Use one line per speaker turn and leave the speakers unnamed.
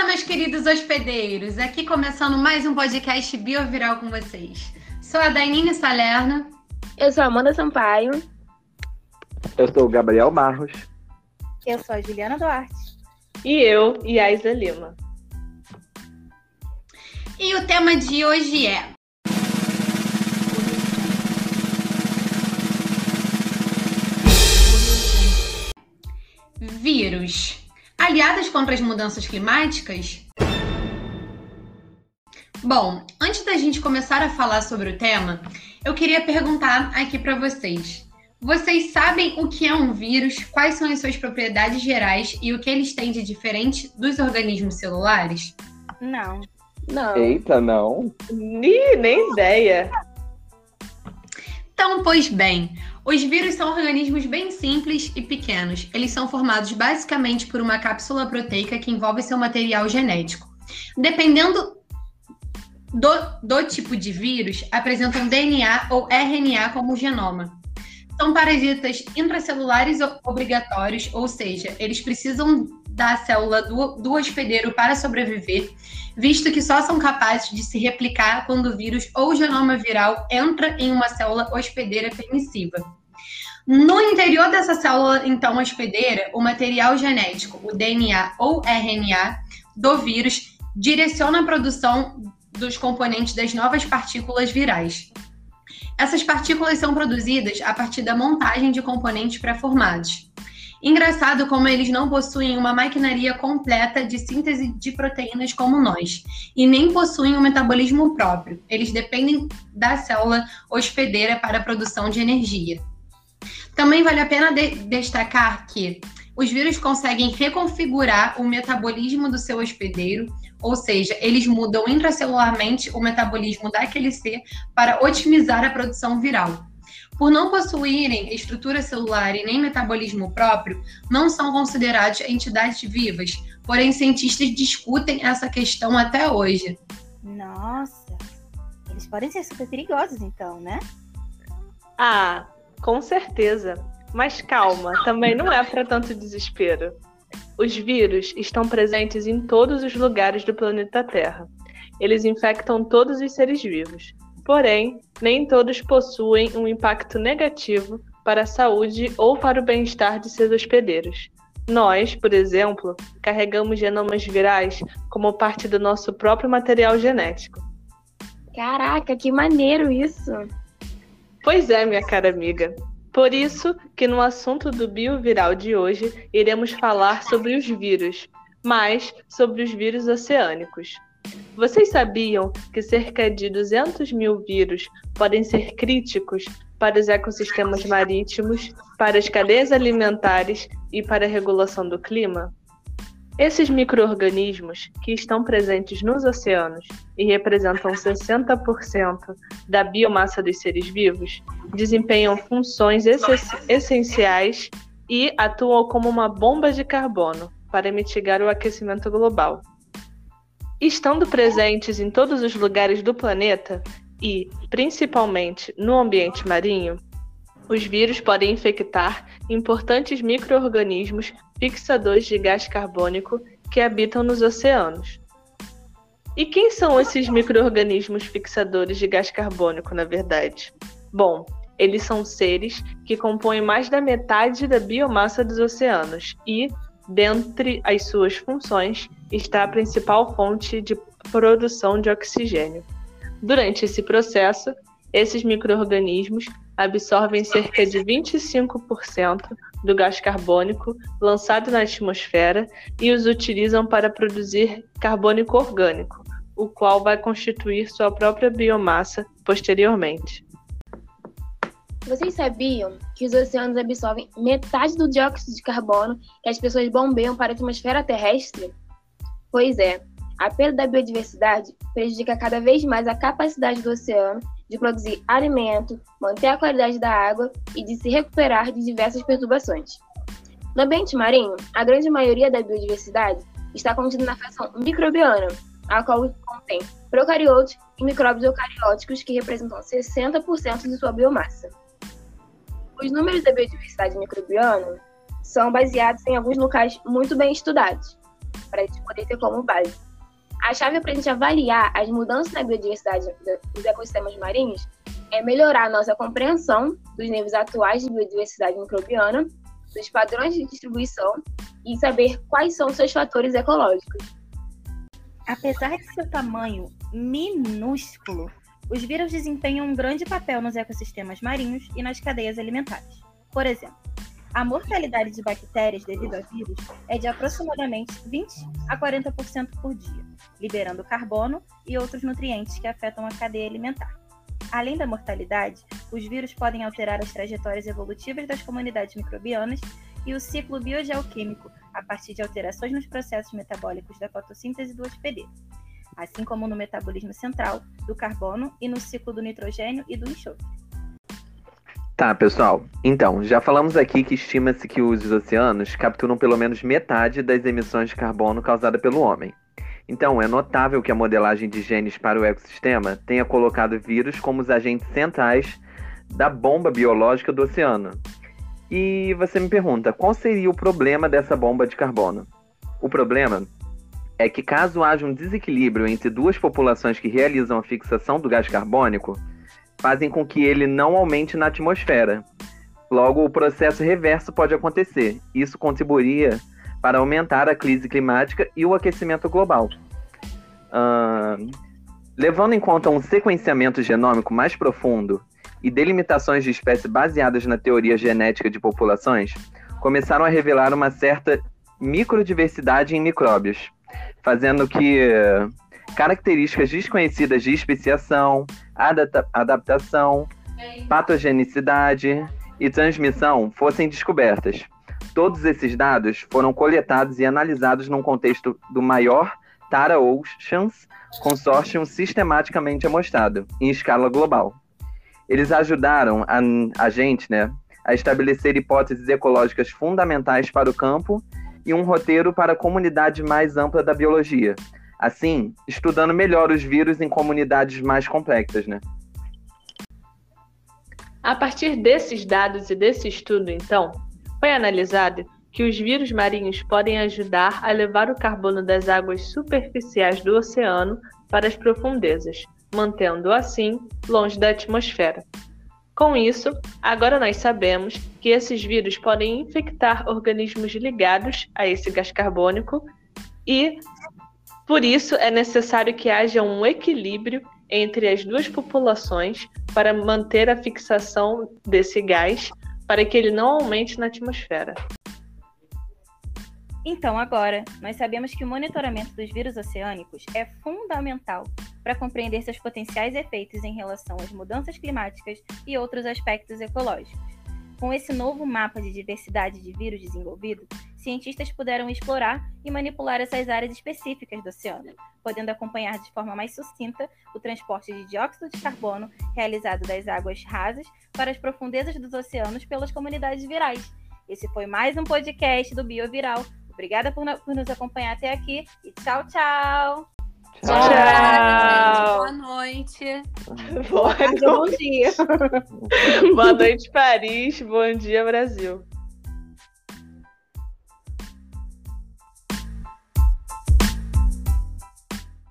Fala, meus queridos hospedeiros! Aqui começando mais um podcast Bioviral com vocês. Sou a Dainine Salerno.
Eu sou a Amanda Sampaio.
Eu sou o Gabriel Marros.
Eu sou a Juliana Duarte.
E eu, Yaisa Lima.
E o tema de hoje é Vírus. Aliadas contra as mudanças climáticas? Bom, antes da gente começar a falar sobre o tema, eu queria perguntar aqui para vocês. Vocês sabem o que é um vírus, quais são as suas propriedades gerais e o que eles têm de diferente dos organismos celulares?
Não.
Não.
Eita, não.
Ih, nem ideia.
Então, pois bem, os vírus são organismos bem simples e pequenos. Eles são formados basicamente por uma cápsula proteica que envolve seu material genético. Dependendo do, do tipo de vírus, apresentam DNA ou RNA como genoma. São parasitas intracelulares obrigatórios, ou seja, eles precisam da célula do, do hospedeiro para sobreviver, visto que só são capazes de se replicar quando o vírus ou genoma viral entra em uma célula hospedeira permissiva. No interior dessa célula, então, hospedeira, o material genético, o DNA ou RNA do vírus, direciona a produção dos componentes das novas partículas virais. Essas partículas são produzidas a partir da montagem de componentes pré-formados. Engraçado como eles não possuem uma maquinaria completa de síntese de proteínas como nós, e nem possuem um metabolismo próprio. Eles dependem da célula hospedeira para a produção de energia. Também vale a pena de destacar que os vírus conseguem reconfigurar o metabolismo do seu hospedeiro, ou seja, eles mudam intracelularmente o metabolismo daquele ser para otimizar a produção viral. Por não possuírem estrutura celular e nem metabolismo próprio, não são considerados entidades vivas, porém cientistas discutem essa questão até hoje.
Nossa, eles podem ser super perigosos então, né?
Ah, com certeza. Mas calma, também não é para tanto desespero. Os vírus estão presentes em todos os lugares do planeta Terra. Eles infectam todos os seres vivos. Porém, nem todos possuem um impacto negativo para a saúde ou para o bem-estar de seus hospedeiros. Nós, por exemplo, carregamos genomas virais como parte do nosso próprio material genético.
Caraca, que maneiro isso!
Pois é, minha cara amiga. Por isso que no assunto do bioviral de hoje iremos falar sobre os vírus, mas sobre os vírus oceânicos. Vocês sabiam que cerca de 200 mil vírus podem ser críticos para os ecossistemas marítimos, para as cadeias alimentares e para a regulação do clima? Esses microorganismos, que estão presentes nos oceanos e representam 60% da biomassa dos seres vivos, desempenham funções essenciais e atuam como uma bomba de carbono para mitigar o aquecimento global. Estando presentes em todos os lugares do planeta e, principalmente, no ambiente marinho, os vírus podem infectar importantes microorganismos fixadores de gás carbônico que habitam nos oceanos. E quem são esses microorganismos fixadores de gás carbônico, na verdade? Bom, eles são seres que compõem mais da metade da biomassa dos oceanos e, dentre as suas funções, está a principal fonte de produção de oxigênio. Durante esse processo, esses microorganismos absorvem cerca de 25% do gás carbônico lançado na atmosfera e os utilizam para produzir carbônico orgânico, o qual vai constituir sua própria biomassa posteriormente.
Vocês sabiam que os oceanos absorvem metade do dióxido de carbono que as pessoas bombeiam para a atmosfera terrestre? Pois é, a perda da biodiversidade prejudica cada vez mais a capacidade do oceano de produzir alimento, manter a qualidade da água e de se recuperar de diversas perturbações. No ambiente marinho, a grande maioria da biodiversidade está contida na fração microbiana, a qual contém procariotos e micróbios eucarióticos que representam 60% de sua biomassa. Os números da biodiversidade microbiana são baseados em alguns locais muito bem estudados. para a gente poder ter como base. A chave para a gente avaliar as mudanças na biodiversidade dos ecossistemas marinhos é melhorar a nossa compreensão dos níveis atuais de biodiversidade microbiana, dos padrões de distribuição e saber quais são seus fatores ecológicos.
Apesar de seu tamanho minúsculo, os vírus desempenham um grande papel nos ecossistemas marinhos e nas cadeias alimentares. Por exemplo, a mortalidade de bactérias devido a vírus é de aproximadamente 20 a 40% por dia, liberando carbono e outros nutrientes que afetam a cadeia alimentar. Além da mortalidade, os vírus podem alterar as trajetórias evolutivas das comunidades microbianas e o ciclo biogeoquímico a partir de alterações nos processos metabólicos da fotossíntese do hospedeiro, assim como no metabolismo central do carbono e no ciclo do nitrogênio e do enxofre.
Tá, pessoal. Então, já falamos aqui que estima-se que os oceanos capturam pelo menos metade das emissões de carbono causadas pelo homem. Então, é notável que a modelagem de genes para o ecossistema tenha colocado vírus como os agentes centrais da bomba biológica do oceano. E você me pergunta, qual seria o problema dessa bomba de carbono? O problema é que caso haja um desequilíbrio entre duas populações que realizam a fixação do gás carbônico, fazem com que ele não aumente na atmosfera. Logo, o processo reverso pode acontecer. Isso contribuiria para aumentar a crise climática e o aquecimento global. Uh, levando em conta um sequenciamento genômico mais profundo e delimitações de espécies baseadas na teoria genética de populações, começaram a revelar uma certa microdiversidade em micróbios, fazendo que características desconhecidas de especiação, adaptação, patogenicidade e transmissão fossem descobertas. Todos esses dados foram coletados e analisados num contexto do maior Tara Oceans Consortium sistematicamente amostrado, em escala global. Eles ajudaram a, a gente né, a estabelecer hipóteses ecológicas fundamentais para o campo e um roteiro para a comunidade mais ampla da biologia, Assim, estudando melhor os vírus em comunidades mais complexas, né?
A partir desses dados e desse estudo, então, foi analisado que os vírus marinhos podem ajudar a levar o carbono das águas superficiais do oceano para as profundezas, mantendo-o assim longe da atmosfera. Com isso, agora nós sabemos que esses vírus podem infectar organismos ligados a esse gás carbônico e por isso, é necessário que haja um equilíbrio entre as duas populações para manter a fixação desse gás, para que ele não aumente na atmosfera.
Então, agora, nós sabemos que o monitoramento dos vírus oceânicos é fundamental para compreender seus potenciais efeitos em relação às mudanças climáticas e outros aspectos ecológicos. Com esse novo mapa de diversidade de vírus desenvolvido, cientistas puderam explorar e manipular essas áreas específicas do oceano, podendo acompanhar de forma mais sucinta o transporte de dióxido de carbono realizado das águas rasas para as profundezas dos oceanos pelas comunidades virais. Esse foi mais um podcast do Bioviral. Obrigada por, nos acompanhar até aqui e tchau, tchau!
Tchau. Tchau.
Boa noite.
Boa noite. Bom dia. Boa noite, Paris. Bom dia, Brasil.